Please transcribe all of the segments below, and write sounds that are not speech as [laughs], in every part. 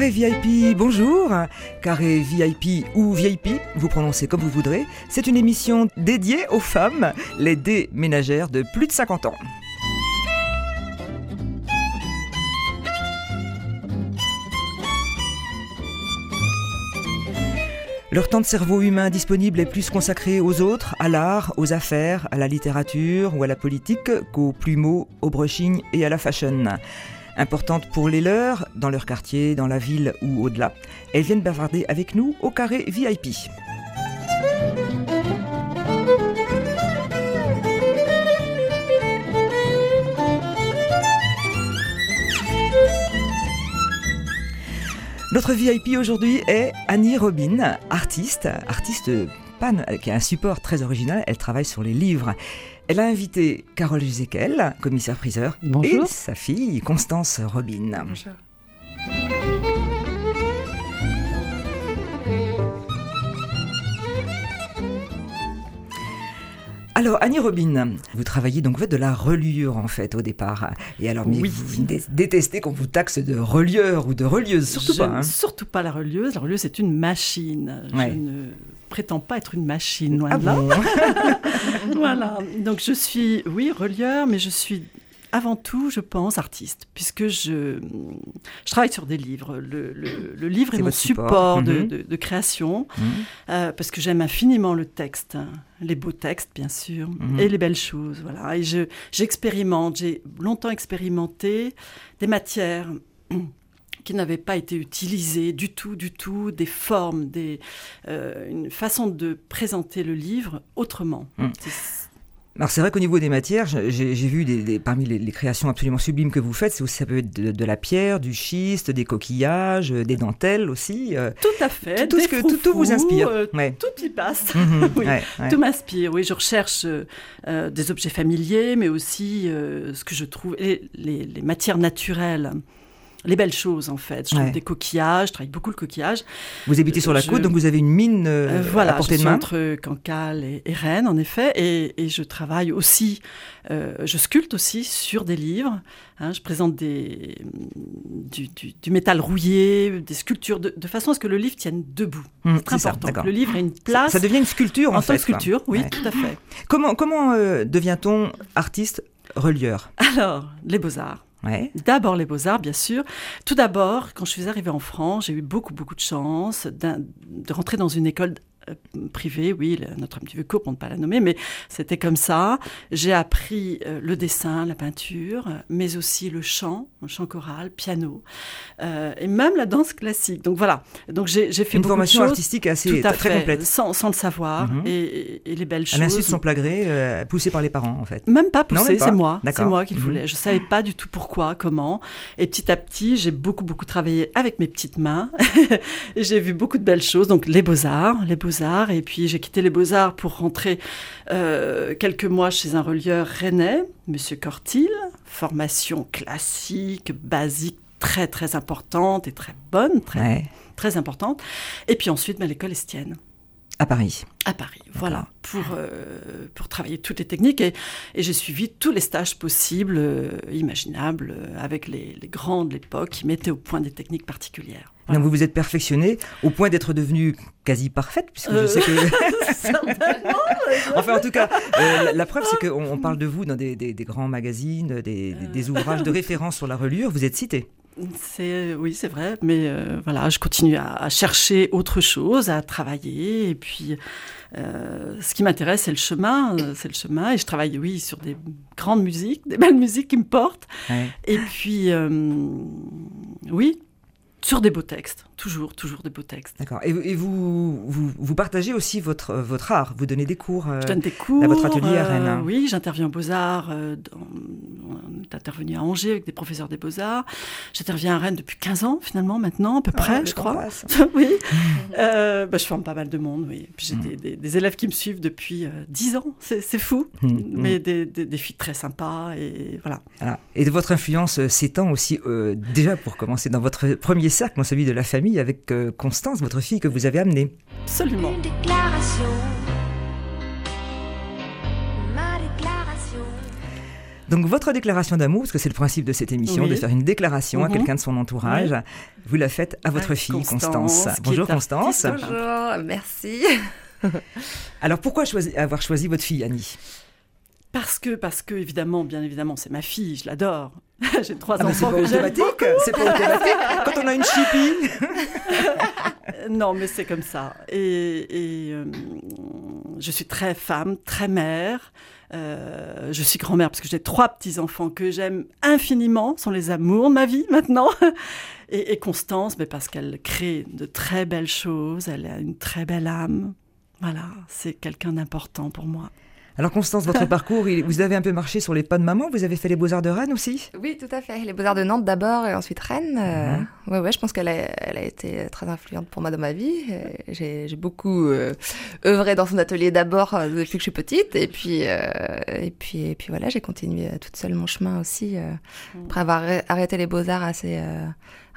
Carré VIP, bonjour. Carré VIP ou VIP, vous prononcez comme vous voudrez. C'est une émission dédiée aux femmes, les déménagères de plus de 50 ans. Leur temps de cerveau humain disponible est plus consacré aux autres, à l'art, aux affaires, à la littérature ou à la politique qu'aux plumeaux, au brushing et à la fashion. Importantes pour les leurs, dans leur quartier, dans la ville ou au-delà, elles viennent bavarder avec nous au carré VIP. Notre VIP aujourd'hui est Annie Robin, artiste, artiste pan, qui a un support très original. Elle travaille sur les livres. Elle a invité Carole Juzekel, commissaire-priseur, et sa fille Constance Robin. Bonjour. Alors, Annie Robin, vous travaillez donc vous faites de la reliure en fait au départ. Et alors, oui. vous détestez qu'on vous taxe de relieur ou de relieuse, surtout pas. Hein. Surtout pas la relieuse. La relieuse, c'est une machine. Je ne prétends pas être une machine, loin ah de [laughs] là. voilà. Donc, je suis, oui, relieur, mais je suis avant tout, je pense, artiste, puisque je, je travaille sur des livres. Le, le, livre est, mon support, mhm. de, de, création, mhm. euh, parce que j'aime infiniment le texte, les beaux textes, bien sûr, mhm. et les belles choses. Voilà. Et j'expérimente, j'ai longtemps expérimenté des matières qui n'avaient pas été utilisées du tout, du tout, des formes, des, euh, une façon de présenter le livre autrement. Alors c'est vrai qu'au niveau des matières, j'ai vu des, parmi les, créations absolument sublimes que vous faites, ça peut être de, la pierre, du schiste, des coquillages, des dentelles aussi. Euh, tout à fait. Tout, ce que, tout, vous inspire. Euh, tout y passe. Mhm, [laughs] oui, Tout m'inspire. Oui, je recherche euh, des objets familiers, mais aussi ce que je trouve les, les matières naturelles les belles choses en fait. Je trouve des coquillages, je travaille beaucoup le coquillage. Vous habitez sur la côte, donc vous avez une mine euh, euh, voilà, à portée de main. entre Cancale et, Rennes en effet, et, je travaille aussi, euh, je sculpte aussi sur des livres. Hein. je présente des, du, métal rouillé, des sculptures, de, façon à ce que le livre tienne debout. Mmh, c'est très important. le livre ait une place. Ça, devient une sculpture en, en fait. sculpture, oui, tout à fait. Comment, comment devient-on artiste relieur? Alors, les beaux-arts. D'abord les beaux-arts, bien sûr. Tout d'abord, quand je suis arrivée en France, j'ai eu beaucoup, beaucoup de chance de rentrer dans une école privée, oui, notre petit peu court pour ne pas la nommer, mais c'était comme ça. J'ai appris euh, le dessin, la peinture, mais aussi le chant, le chant choral, piano, euh, et même la danse classique. Donc voilà. Donc j'ai fait une formation artistique assez très complète, sans, sans, le savoir, mhm. et, les belles choses. À l'insu de son plein gré, poussé par les parents en fait. Même pas poussé, c'est moi, c'est moi qui le mhm. voulais. Je savais pas du tout pourquoi, comment, et petit à petit, j'ai beaucoup beaucoup travaillé avec mes petites mains, [laughs] et j'ai vu beaucoup de belles choses. Donc les beaux arts, les beaux Et puis j'ai quitté les Beaux-Arts pour rentrer euh, quelques mois chez un relieur rennais, Monsieur Cortil. Formation classique, basique, très très importante et très bonne, très, très importante. Et puis ensuite, bah, l'école Estienne. À Paris. À Paris, voilà, pour, euh, pour travailler toutes les techniques. Et, et j'ai suivi tous les stages possibles, euh, imaginables, avec les, les grands de l'époque qui mettaient au point des techniques particulières. Donc vous vous êtes perfectionné au point d'être devenue quasi parfaite, puisque je sais que... [laughs] [laughs] enfin, en tout cas, [laughs] euh, la, preuve, c'est qu'on parle de vous dans des, grands magazines, des, ouvrages de référence sur la relure. Vous êtes cité. C'est oui, c'est vrai, mais euh, voilà, je continue à, chercher autre chose, à travailler, et puis euh, ce qui m'intéresse, c'est le chemin, c'est le chemin, et je travaille oui sur des grandes musiques, des belles musiques qui me portent, et puis oui, sur des beaux textes, toujours, toujours des beaux textes. D'accord. Et, vous, vous, vous, partagez aussi votre, votre art, vous donnez des cours, Je donne des cours à votre atelier à Rennes. Hein. oui, j'interviens aux Beaux-Arts, euh, on est intervenu à Angers avec des professeurs des Beaux-Arts. J'interviens à Rennes depuis 15 ans, finalement, maintenant, à peu ah, près, je crois. [laughs] oui. euh, bah, je forme pas mal de monde, oui. J'ai hmm. des, des, élèves qui me suivent depuis 10 euh, ans, c'est fou, hmm. mais Des, des, filles très sympas, et voilà. Et votre influence euh, s'étend aussi, déjà pour commencer, dans votre premier cercle, celui de la famille, avec euh, Constance, votre fille que vous avez amenée. Absolument. Donc votre déclaration d'amour, parce que c'est le principe de cette émission, de faire une déclaration à mhm. quelqu'un de son entourage, vous la faites à votre fille Constance. Bonjour Constance. Bonjour, merci. [laughs] Alors pourquoi avoir choisi votre fille Annie? Parce que, parce que, évidemment, bien évidemment, c'est ma fille, je l'adore. [laughs] J'ai trois ah enfants. C'est pas automatique, c'est pas automatique quand on a une chipie. non, mais c'est comme ça. Et, euh, je suis très femme, très mère. Euh, je suis grand-mère parce que j'ai trois petits-enfants que j'aime infiniment, sont les amours de ma vie maintenant. [laughs] Et, et Constance, mais parce qu'elle crée de très belles choses, elle a une très belle âme. Voilà, c'est quelqu'un d'important pour moi. Alors Constance, votre [laughs] parcours, vous avez un peu marché sur les pas de maman, vous avez fait les Beaux-Arts de Rennes aussi? Oui, tout à fait. Les Beaux-Arts de Nantes d'abord et ensuite Rennes. Euh, mhm. Ouais, ouais, je pense qu'elle a, elle a été très influente pour moi dans ma vie. J'ai, beaucoup euh, œuvré dans son atelier d'abord euh, depuis que je suis petite et puis, et puis, et puis voilà, j'ai continué toute seule mon chemin aussi mhm. après avoir arrêté les Beaux-Arts assez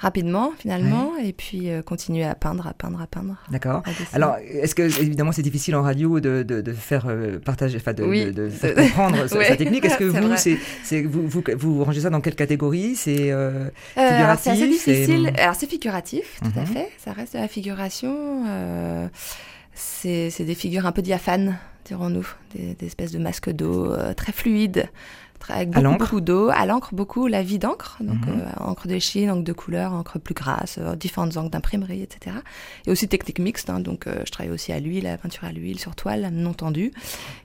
rapidement finalement et puis euh, continuer à peindre, à peindre, à peindre. D'accord. Alors est-ce que évidemment c'est difficile en radio de, de, faire euh, partager, enfin de, de, comprendre [laughs] sa, technique. Est-ce que [laughs] vous, c'est, vous, vous, vous, rangez ça dans quelle catégorie? C'est euh, figuratif C'est assez Alors c'est figuratif, tout à mhm. fait. Ça reste de la figuration. c'est, des figures un peu diaphanes, dirons-nous, des, des espèces de masques d'eau très fluides avec beaucoup, d'eau, à l'encre beaucoup, la vie d'encre, donc mhm. euh, encre de Chine, encre de couleur, encre plus grasse, euh, différentes encres d'imprimerie, etc. Et aussi technique mixte, hein, donc euh, je travaille aussi à l'huile, à la peinture à l'huile sur toile, non tendue.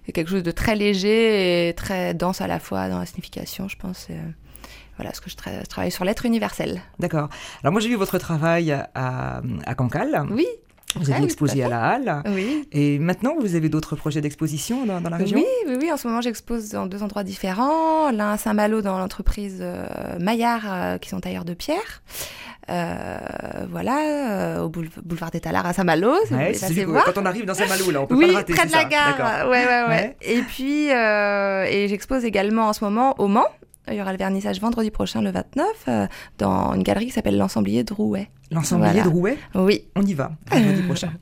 C'est quelque chose de très léger et très dense à la fois dans la signification, je pense. Voilà, ce que je, travaille sur l'être universel. D'accord. Alors moi j'ai vu votre travail à, à Cancale. Oui. Vous avez exposé à la Halle. Oui. Et maintenant, vous avez d'autres projets d'exposition dans, la région? Oui, oui, oui. En ce moment, j'expose dans deux endroits différents. L'un à Saint-Malo dans l'entreprise euh, Maillard, euh, qui sont tailleurs de pierre. Euh, voilà, au boulevard des Talards à Saint-Malo. Ouais, quand on arrive dans Saint-Malo, là, on peut pas le rater. près de la gare. Ouais, ouais, ouais, Et puis, et j'expose également en ce moment au Mans. Il y aura le vernissage vendredi prochain, le 29, dans une galerie qui s'appelle l'Ensemblier de Rouet. L'ensemblier de Rouet Oui. On y va, vendredi prochain.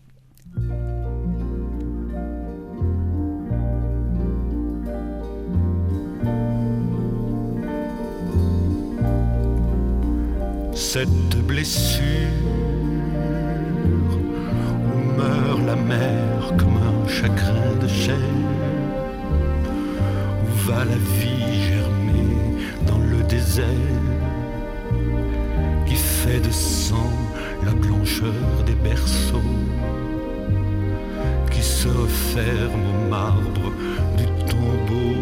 Cette blessure où meurt la mer comme un chagrin de chair, où va la vie le désert de sang la blancheur des berceaux qui se referme au marbre du tombeau.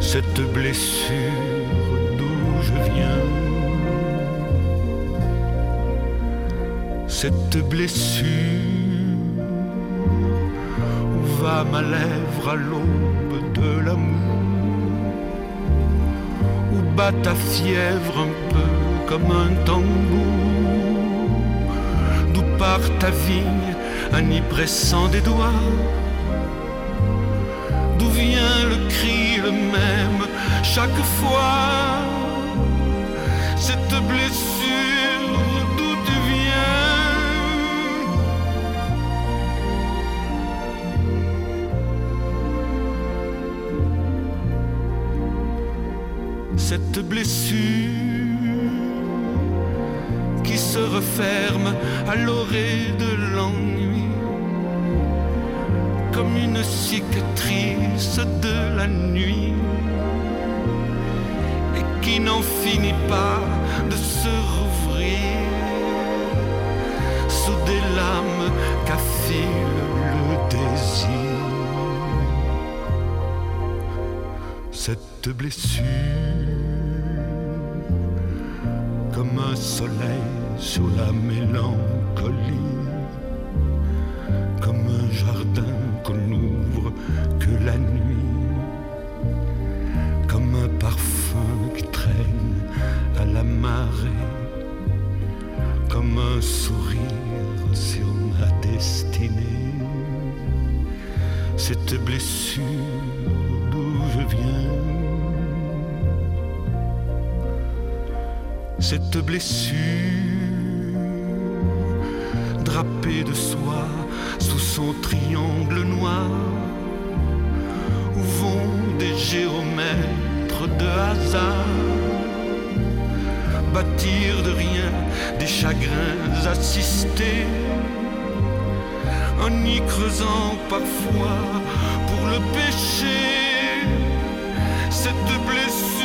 Cette blessure d'où je viens, cette blessure où va ma lèvre à l'aube de l'amour, bat ta fièvre un peu comme un tambour, d'où part ta vigne, un y pressant des doigts, d'où vient le cri le même chaque fois, Cette blessure referme à l'orée de l'ennui, comme une cicatrice de la nuit, et qui n'en finit pas de se rouvrir sous des lames qu'affile le désir. Cette blessure, comme un soleil sur la mélancolie, comme un jardin qu'on n'ouvre que la nuit, comme un parfum qui traîne à la marée, comme un sourire sur ma destinée, cette blessure d'où je viens. Cette blessure drapé de soie sous son triangle noir, où vont des géomètre de hasard, bâtir de rien des chagrins assistés, en y creusant parfois pour le péché, cette blessure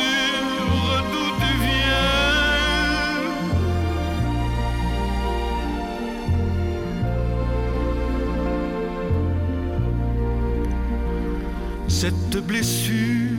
Cette blessure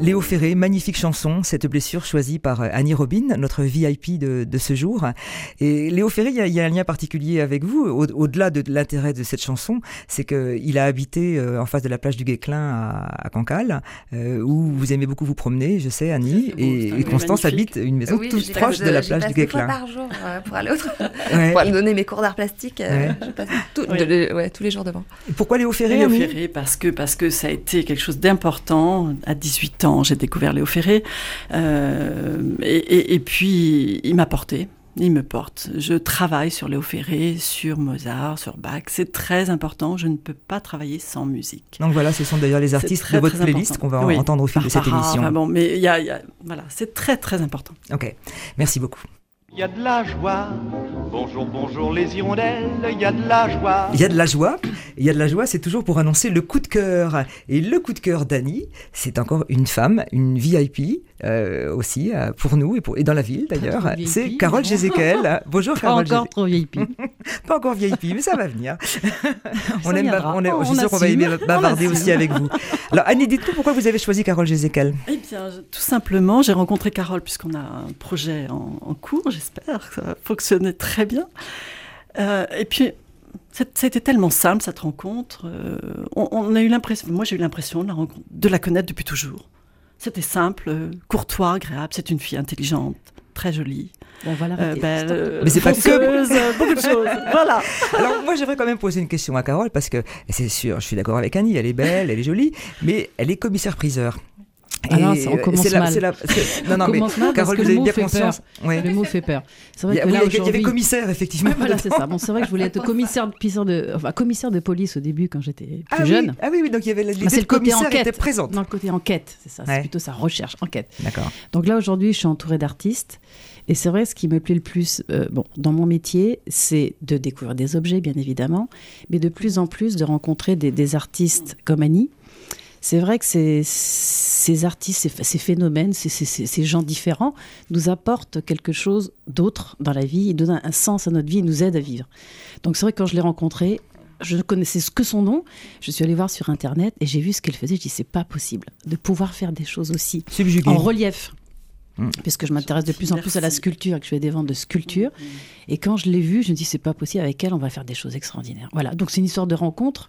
Léo Ferré, magnifique chanson, cette blessure choisie par euh, Annie Robin, notre VIP de, de ce jour. Et Léo Ferré, il y a, il y a un lien particulier avec vous, au- au-delà de l'intérêt de cette chanson, c'est qu'il a habité euh, en face de la plage du Guesclin à, à Cancale, euh, où vous aimez beaucoup vous promener, je sais, Annie, beau, et, Constance magnifique. habite une maison Oui, toute proche de la plage passe du deux fois Guesclin. par jour euh, pour aller autre. [laughs] Ouais. Pour aller donner mes cours d'art plastique, euh, Ouais. je passe tout- Oui. de- de- ouais, tous les jours devant. Pourquoi Léo Ferré, Léo Ferré, parce que, parce que ça a été quelque chose d'important. À 18 ans, j'ai découvert Léo Ferré. Euh, et, et- et puis, il m'a porté. Il me porte. Je travaille sur Léo Ferré, sur Mozart, sur Bach. C'est très important. Je ne peux pas travailler sans musique. Donc voilà, ce sont d'ailleurs les artistes très, de votre playlist qu'on va Oui. entendre au fil de cette émission. enfin bon, mais il y a, y a- voilà, c'est très très important. Ok, merci beaucoup. Il y a de la joie. Bonjour, bonjour les hirondelles, il y a de la joie. Il y a de la joie. Il y a de la joie, c'est toujours pour annoncer le coup de cœur. Et le coup de cœur d'Annie, c'est encore une femme, une VIP euh, aussi euh, pour nous et, pour, et dans la ville d'ailleurs. C'est Carole Jézéquel. [laughs] Bonjour Pas Carole. encore trop VIP. [laughs] Pas encore VIP, mais ça va venir. [laughs] on Ça aime, on est, je suis On sûre qu'on va aimer bavarder aussi avec vous. Alors Annie, dites-nous pourquoi vous avez choisi Carole Jézéquel. Eh bien, tout simplement, j'ai rencontré Carole puisqu'on a un projet en, en cours, j'espère que ça va fonctionner très bien. Euh, et puis, c'était tellement simple cette rencontre. euh, on, on a eu l'impression, moi j'ai eu l'impression de la, rencontre- de la connaître depuis toujours. C'était simple, courtois, agréable. C'est une fille intelligente, très jolie, Bon, voilà. euh, belle, euh, Mais c'est pas que- beaucoup de choses. [laughs] Voilà. Alors moi j'aimerais quand même poser une question à Carole parce que c'est sûr, je suis d'accord avec Annie, elle est belle, elle est jolie, mais elle est commissaire-priseur. Ah non, ça, on commence la- mal. la- non, non, [laughs] On mais mal Carole, vous le avez mot bien conscience. Ouais. Le mot fait peur. C'est Il vrai y, a- que oui, là il y avait- il y avait commissaire effectivement. Voilà, c'est ça. Bon, c'est vrai que je voulais être commissaire, de, enfin, commissaire de police au début quand j'étais plus ah, jeune. Oui, ah oui, oui, donc il y avait l'idée côté commissaire enquête. était présente. Dans le côté enquête, c'est ça. Ouais. C'est plutôt ça, recherche, enquête. D'accord. Donc là, aujourd'hui, je suis entourée d'artistes. Et c'est vrai, ce qui me plaît le plus euh, bon, dans mon métier, c'est de découvrir des objets, bien évidemment, mais de plus en plus de rencontrer des, des artistes comme Annie. C'est vrai que ces, ces artistes, ces, ces phénomènes, ces, ces- ces- ces gens différents nous apportent quelque chose d'autre dans la vie, ils donnent un sens à notre vie, ils nous aident à vivre. Donc c'est vrai que quand je l'ai rencontrée, je ne connaissais que son nom. Je suis allée voir sur Internet et j'ai vu ce qu'elle faisait. Je dis, c'est pas possible de pouvoir faire des choses aussi Subjugué. en relief. Mm. Puisque je m'intéresse de plus en plus à la sculpture et que je fais des ventes de sculpture. Et quand je l'ai vue, je me dis, c'est pas possible, avec elle, on va faire des choses extraordinaires. Voilà, donc c'est une histoire de rencontre.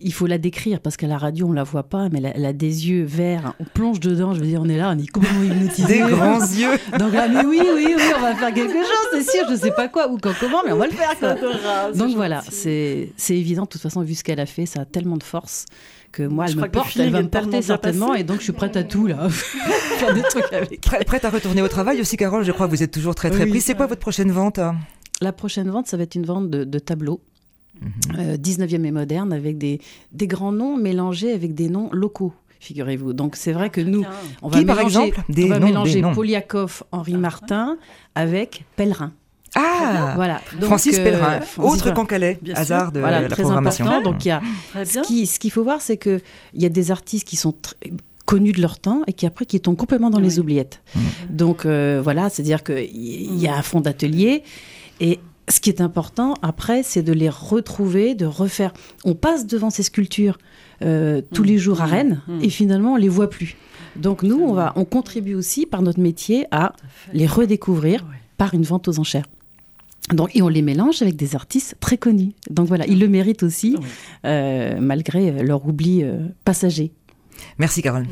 Il faut la décrire parce qu'à la radio, on la voit pas, mais elle a, des yeux verts. On plonge dedans, je veux dire, on est là, on est complètement hypnotisé. Des grands yeux. Donc là, mais oui, oui, oui, on va faire quelque chose, c'est sûr, je sais pas quoi ou quand, comment, mais on va le faire. quoi. Donc voilà, c'est c'est évident, de toute façon, vu ce qu'elle a fait, ça a tellement de force que moi, Je elle me crois que le porte, elle va me porter certainement, et donc je suis prête à tout, là. [laughs] faire des trucs avec. Prêt- Prête à retourner au travail aussi, Carole Je crois que vous êtes toujours très très Oui. prise. C'est quoi votre prochaine vente hein? La prochaine vente, ça va être une vente de, de tableaux. Euh, 19e et moderne, avec des, des grands noms mélangés avec des noms locaux, figurez-vous. Donc c'est vrai que nous, on va Qui, par mélanger, exemple Des on va noms, mélanger des. Poliakov, Henri Martin avec Pèlerin. Ah Voilà. Donc, Francis euh, Pellerin, Francis autre Pellerin. qu'Ancalais, Bien hasard de Voilà, la très programmation. important. Donc il y a Très Ce bien. qui- ce qu'il faut voir, c'est qu'il y a des artistes qui sont connus de leur temps et qui après qui tombent complètement dans les oubliettes. Donc euh, voilà, c'est-à-dire qu'il y a un fond d'atelier et ce qui est important après, c'est de les retrouver, de refaire. On passe devant ces sculptures euh, tous les jours à mmh. Rennes mmh. et finalement on les voit plus. Donc nous, on, va, on contribue aussi par notre métier à les redécouvrir par une vente aux enchères. Donc, et on les mélange avec des artistes très connus. Donc voilà, ils le méritent aussi, euh, malgré leur oubli euh, passager. Merci Carole.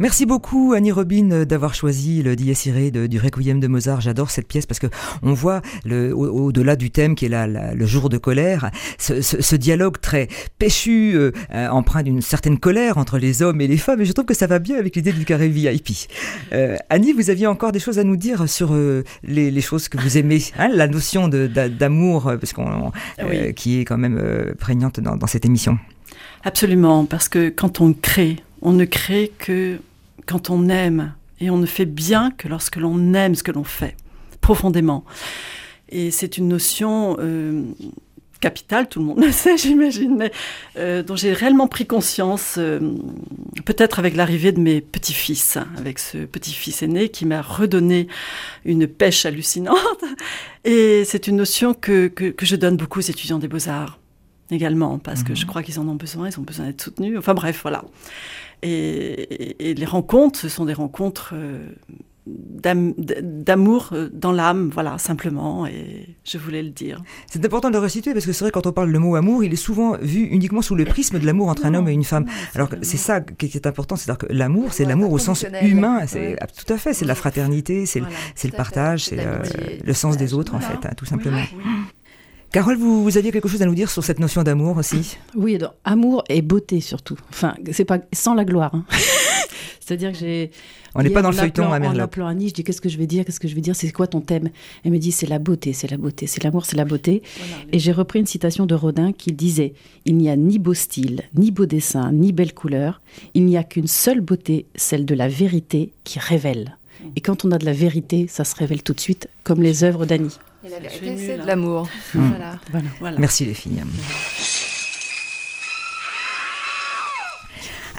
Merci beaucoup Annie Robin d'avoir choisi le Dies Irae du Requiem de Mozart. J'adore cette pièce parce que on voit au-delà du thème qui est là, le jour de colère, ce, dialogue très péchu, euh, euh, empreint d'une certaine colère entre les hommes et les femmes. Et je trouve que ça va bien avec l'idée du carré VIP. Euh, Annie, vous aviez encore des choses à nous dire sur les, choses que vous aimez, hein, la notion d'amour, parce qu'on qui est quand même prégnante dans, dans cette émission. Absolument, parce que quand on crée, on ne crée que quand on aime, et on ne fait bien que lorsque l'on aime ce que l'on fait, profondément. Et c'est une notion euh, capitale, tout le monde [laughs] le sait, j'imagine, mais euh, dont j'ai réellement pris conscience, euh, peut-être avec l'arrivée de mes petits-fils, avec ce petit-fils aîné qui m'a redonné une pêche hallucinante. [laughs] Et c'est une notion que, que, je donne beaucoup aux étudiants des beaux-arts également, parce que je mhm. crois qu'ils en ont besoin, ils ont besoin d'être soutenus. Enfin bref, voilà. Et, les rencontres, ce sont des rencontres euh, d'amour euh, dans l'âme, voilà, simplement, et je voulais le dire. C'est important de le resituer parce que c'est vrai, quand on parle le mot amour, il est souvent vu uniquement sous le prisme de l'amour entre un homme et une femme. Alors c'est ça qui est important, c'est-à-dire que l'amour, c'est l'amour au sens humain, c'est tout à fait, c'est la fraternité, c'est le partage, c'est le, sens des autres, en fait, hein, tout simplement. Carole, vous, vous, aviez quelque chose à nous dire sur cette notion d'amour aussi? Oui, amour et beauté surtout. Enfin, c'est pas sans la gloire. Hein. [laughs] C'est-à-dire que j'ai. On n'est pas dans le feuilleton à En appelant Annie, je dis qu'est-ce que je vais dire, qu'est-ce que je vais dire, c'est quoi ton thème? Elle me dit c'est la beauté, c'est la beauté, c'est l'amour, c'est la beauté. et j'ai repris une citation de Rodin qui disait il n'y a ni beau style, ni beau dessin, ni belle couleur. Il n'y a qu'une seule beauté, celle de la vérité qui révèle. Et quand on a de la vérité, ça se révèle tout de suite, comme les œuvres d'Annie. Et la vérité, c'est de l'amour. [laughs] Mmh. Voilà. Merci les filles.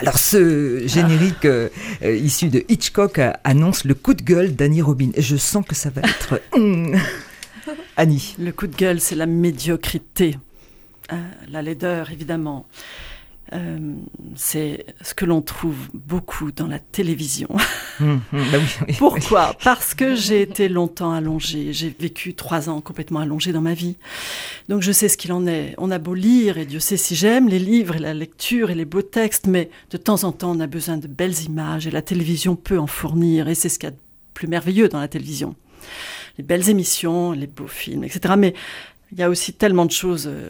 Alors ce générique euh, euh, issu de Hitchcock annonce le coup de gueule d'Annie Robin. Et je sens que ça va être... [laughs] Annie. Le coup de gueule, c'est la médiocrité. Euh, la laideur, évidemment. Euh, c'est ce que l'on trouve beaucoup dans la télévision. [laughs] Hum, hum, bah Pourquoi? Parce que j'ai été longtemps allongée. J'ai vécu trois ans complètement allongée dans ma vie. Donc je sais ce qu'il en est. On a beau lire, et Dieu sait si j'aime les livres et la lecture et les beaux textes, mais de temps en temps on a besoin de belles images et la télévision peut en fournir. Et c'est ce qu'il y a de plus merveilleux dans la télévision. Les belles émissions, les beaux films, etc. Mais il y a aussi tellement de choses... Euh, euh,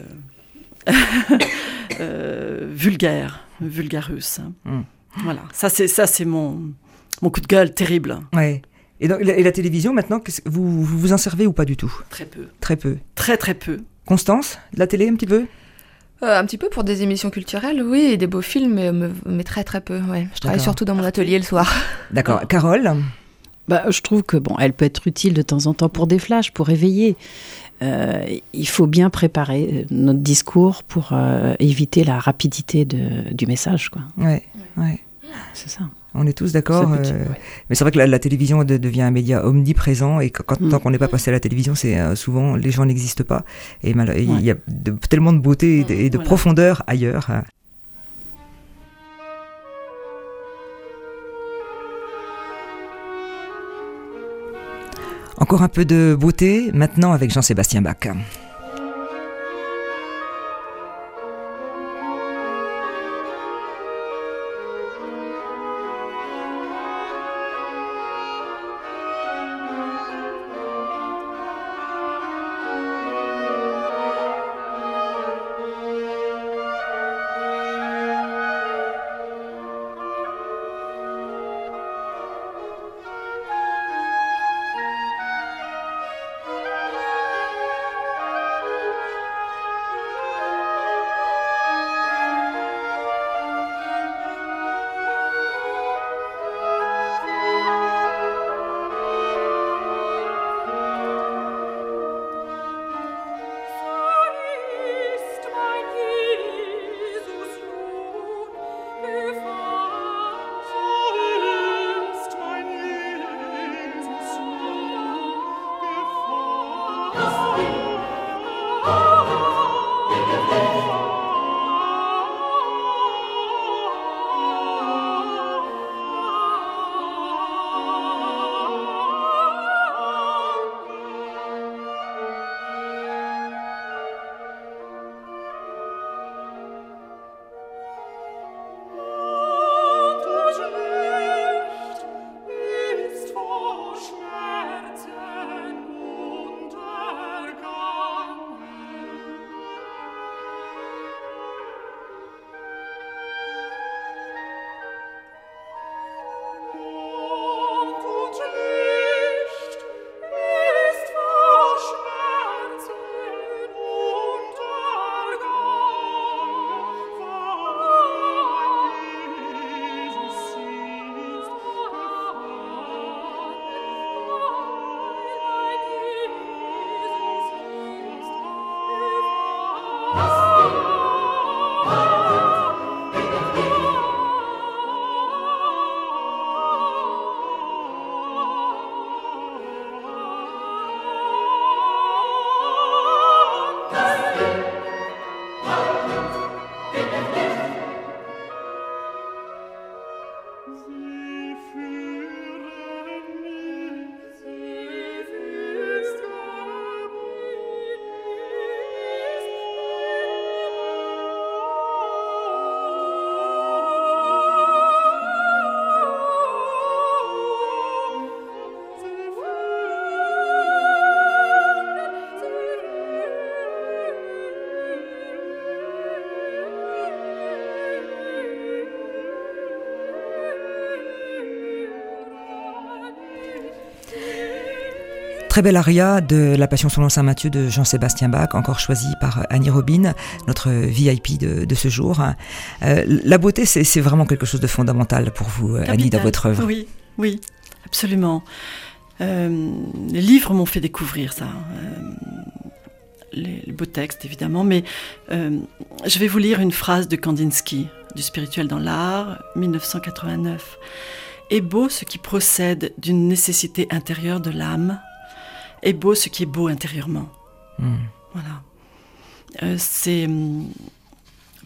[laughs] vulgaire, vulgarus. Hmm. Voilà, ça c'est ça c'est mon mon coup de gueule terrible. Ouais. Et, et, la, télévision maintenant, vous, vous en servez ou pas du tout? Très peu. Très peu. Très très peu. Constance, la télé un petit peu? Euh, un petit peu pour des émissions culturelles, oui, et des beaux films, mais, mais très très peu. Ouais. Je travaille surtout dans mon atelier le soir. [laughs] D'accord. Carole? Bah, Je trouve que bon, elle peut être utile de temps en temps pour des flashs, pour éveiller. Euh, il faut bien préparer notre discours pour euh, éviter la rapidité de, du message. Quoi. Ouais, ouais. C'est ça. On est tous d'accord. Euh, mais c'est vrai que la, télévision devient un média omniprésent et quand, mm. tant qu'on n'est pas passé à la télévision, c'est euh, souvent les gens n'existent pas. Et il y a tellement de beauté et de, profondeur ailleurs. Encore un peu de beauté maintenant avec Jean-Sébastien Bach. Très belle aria de La Passion selon Saint Matthieu de Jean-Sébastien Bach, encore choisi par Annie Robin, notre VIP de, ce jour. Euh, la beauté, c'est vraiment quelque chose de fondamental pour vous, Annie, dans votre œuvre. Oui, oui, absolument. Euh, les livres m'ont fait découvrir ça. Euh, les, beaux textes, évidemment, mais je vais vous lire une phrase de Kandinsky, du spirituel dans l'art, 1989. Est beau ce qui procède d'une nécessité intérieure de l'âme, est beau ce qui est beau intérieurement. Hmm. Voilà. Euh, c'est hum,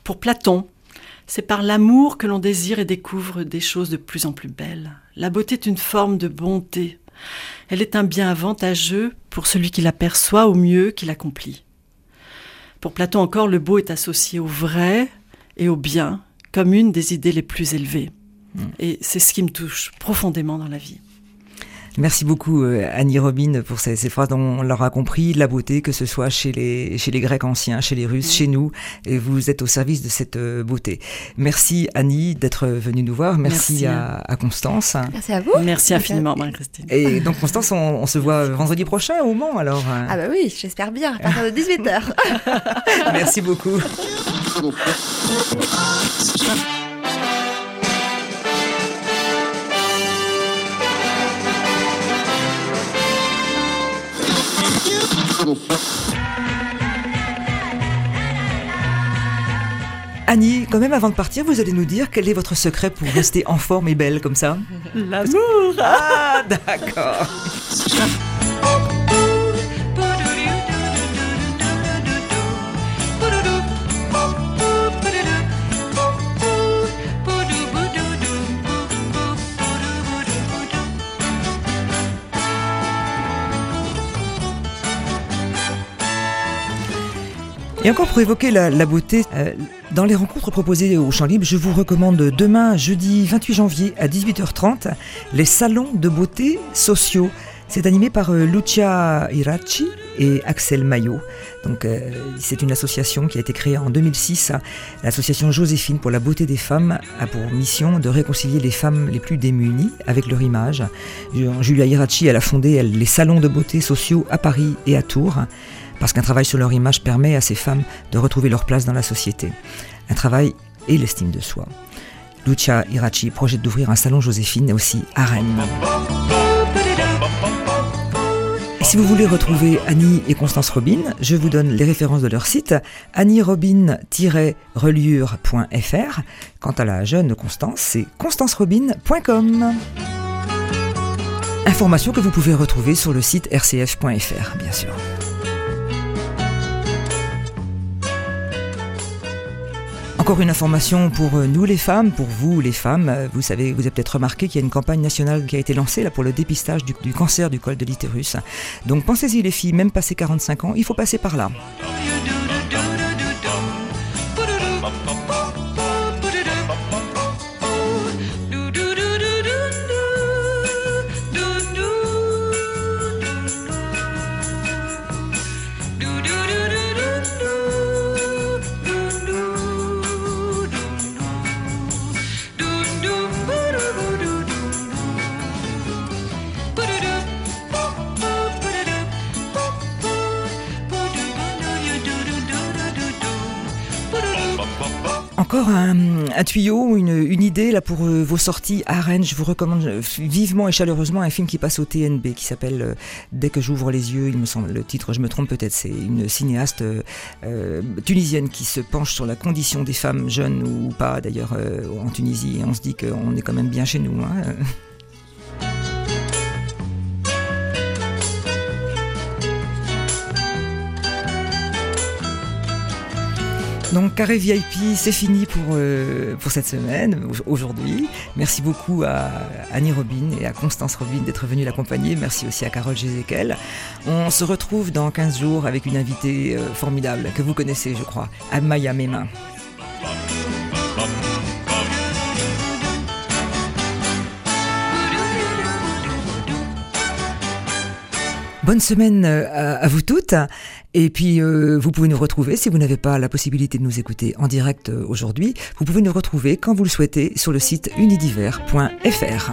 pour Platon, c'est par l'amour que l'on désire et découvre des choses de plus en plus belles. La beauté est une forme de bonté. Elle est un bien avantageux pour celui qui l'aperçoit au mieux qu'il accomplit. Pour Platon encore, le beau est associé au vrai et au bien comme une des idées les plus élevées. Hmm. Et c'est ce qui me touche profondément dans la vie. Merci beaucoup euh, Annie Robin pour ces, phrases dont on l'aura compris, la beauté, que ce soit chez les, chez les Grecs anciens, chez les Russes, chez nous, et vous êtes au service de cette euh, beauté. Merci Annie d'être venue nous voir, merci, À, Constance. Merci à vous. Merci infiniment Marie-Christine. Et donc Constance, on, se voit vendredi prochain au Mans alors Ah bah oui, j'espère bien, à partir de 18h. [laughs] merci beaucoup. [laughs] Annie, quand même avant de partir, vous allez nous dire quel est votre secret pour rester en forme et belle comme ça? L'amour. Ah, d'accord [laughs] Et encore pour évoquer la, beauté, euh, dans les rencontres proposées au Champ Libre, je vous recommande demain, jeudi 28 janvier à 18h30, les salons de beauté sociaux. C'est animé par euh, Lucia Irachi et Axel Maillot. Donc, euh, c'est une association qui a été créée en 2006. L'association Joséphine pour la beauté des femmes a pour mission de réconcilier les femmes les plus démunies avec leur image. Julia Irachi, elle a fondé les salons de beauté sociaux à Paris et à Tours parce qu'un travail sur leur image permet à ces femmes de retrouver leur place dans la société. Un travail et l'estime de soi. Lucia Irachi projette d'ouvrir un salon Joséphine aussi à Rennes. Si vous voulez retrouver Annie et Constance Robin, je vous donne les références de leur site annie-robin-reliure.fr. Quant à la jeune Constance, c'est constancerobin.com. Information que vous pouvez retrouver sur le site rcf.fr, bien sûr. Encore une information pour euh, nous les femmes, pour vous les femmes. Euh, vous savez, vous avez peut-être remarqué qu'il y a une campagne nationale qui a été lancée là pour le dépistage du, du cancer du col de l'utérus. Donc pensez-y les filles, même passé 45 ans, il faut passer par là. Pour euh, vos sorties à. Je vous recommande euh, vivement et chaleureusement un film qui passe au TNB qui s'appelle euh, Dès que j'ouvre les yeux. Il me semble le titre, je me trompe peut-être. C'est une cinéaste tunisienne qui se penche sur la condition des femmes jeunes ou pas d'ailleurs en Tunisie. Et on se dit qu'on est quand même bien chez nous. Hein. [laughs] Donc Carré VIP, c'est fini pour, euh, cette semaine, aujourd'hui. Merci beaucoup à Annie Robin et à Constance Robin d'être venues l'accompagner. Merci aussi à Carole Jézéquel. On se retrouve dans 15 jours avec une invitée euh, formidable que vous connaissez, je crois, Amaya Mema. Bonne semaine euh, à, vous toutes. Et puis, euh, vous pouvez nous retrouver, si vous n'avez pas la possibilité de nous écouter en direct euh, aujourd'hui, vous pouvez nous retrouver quand vous le souhaitez sur le site unidiver.fr.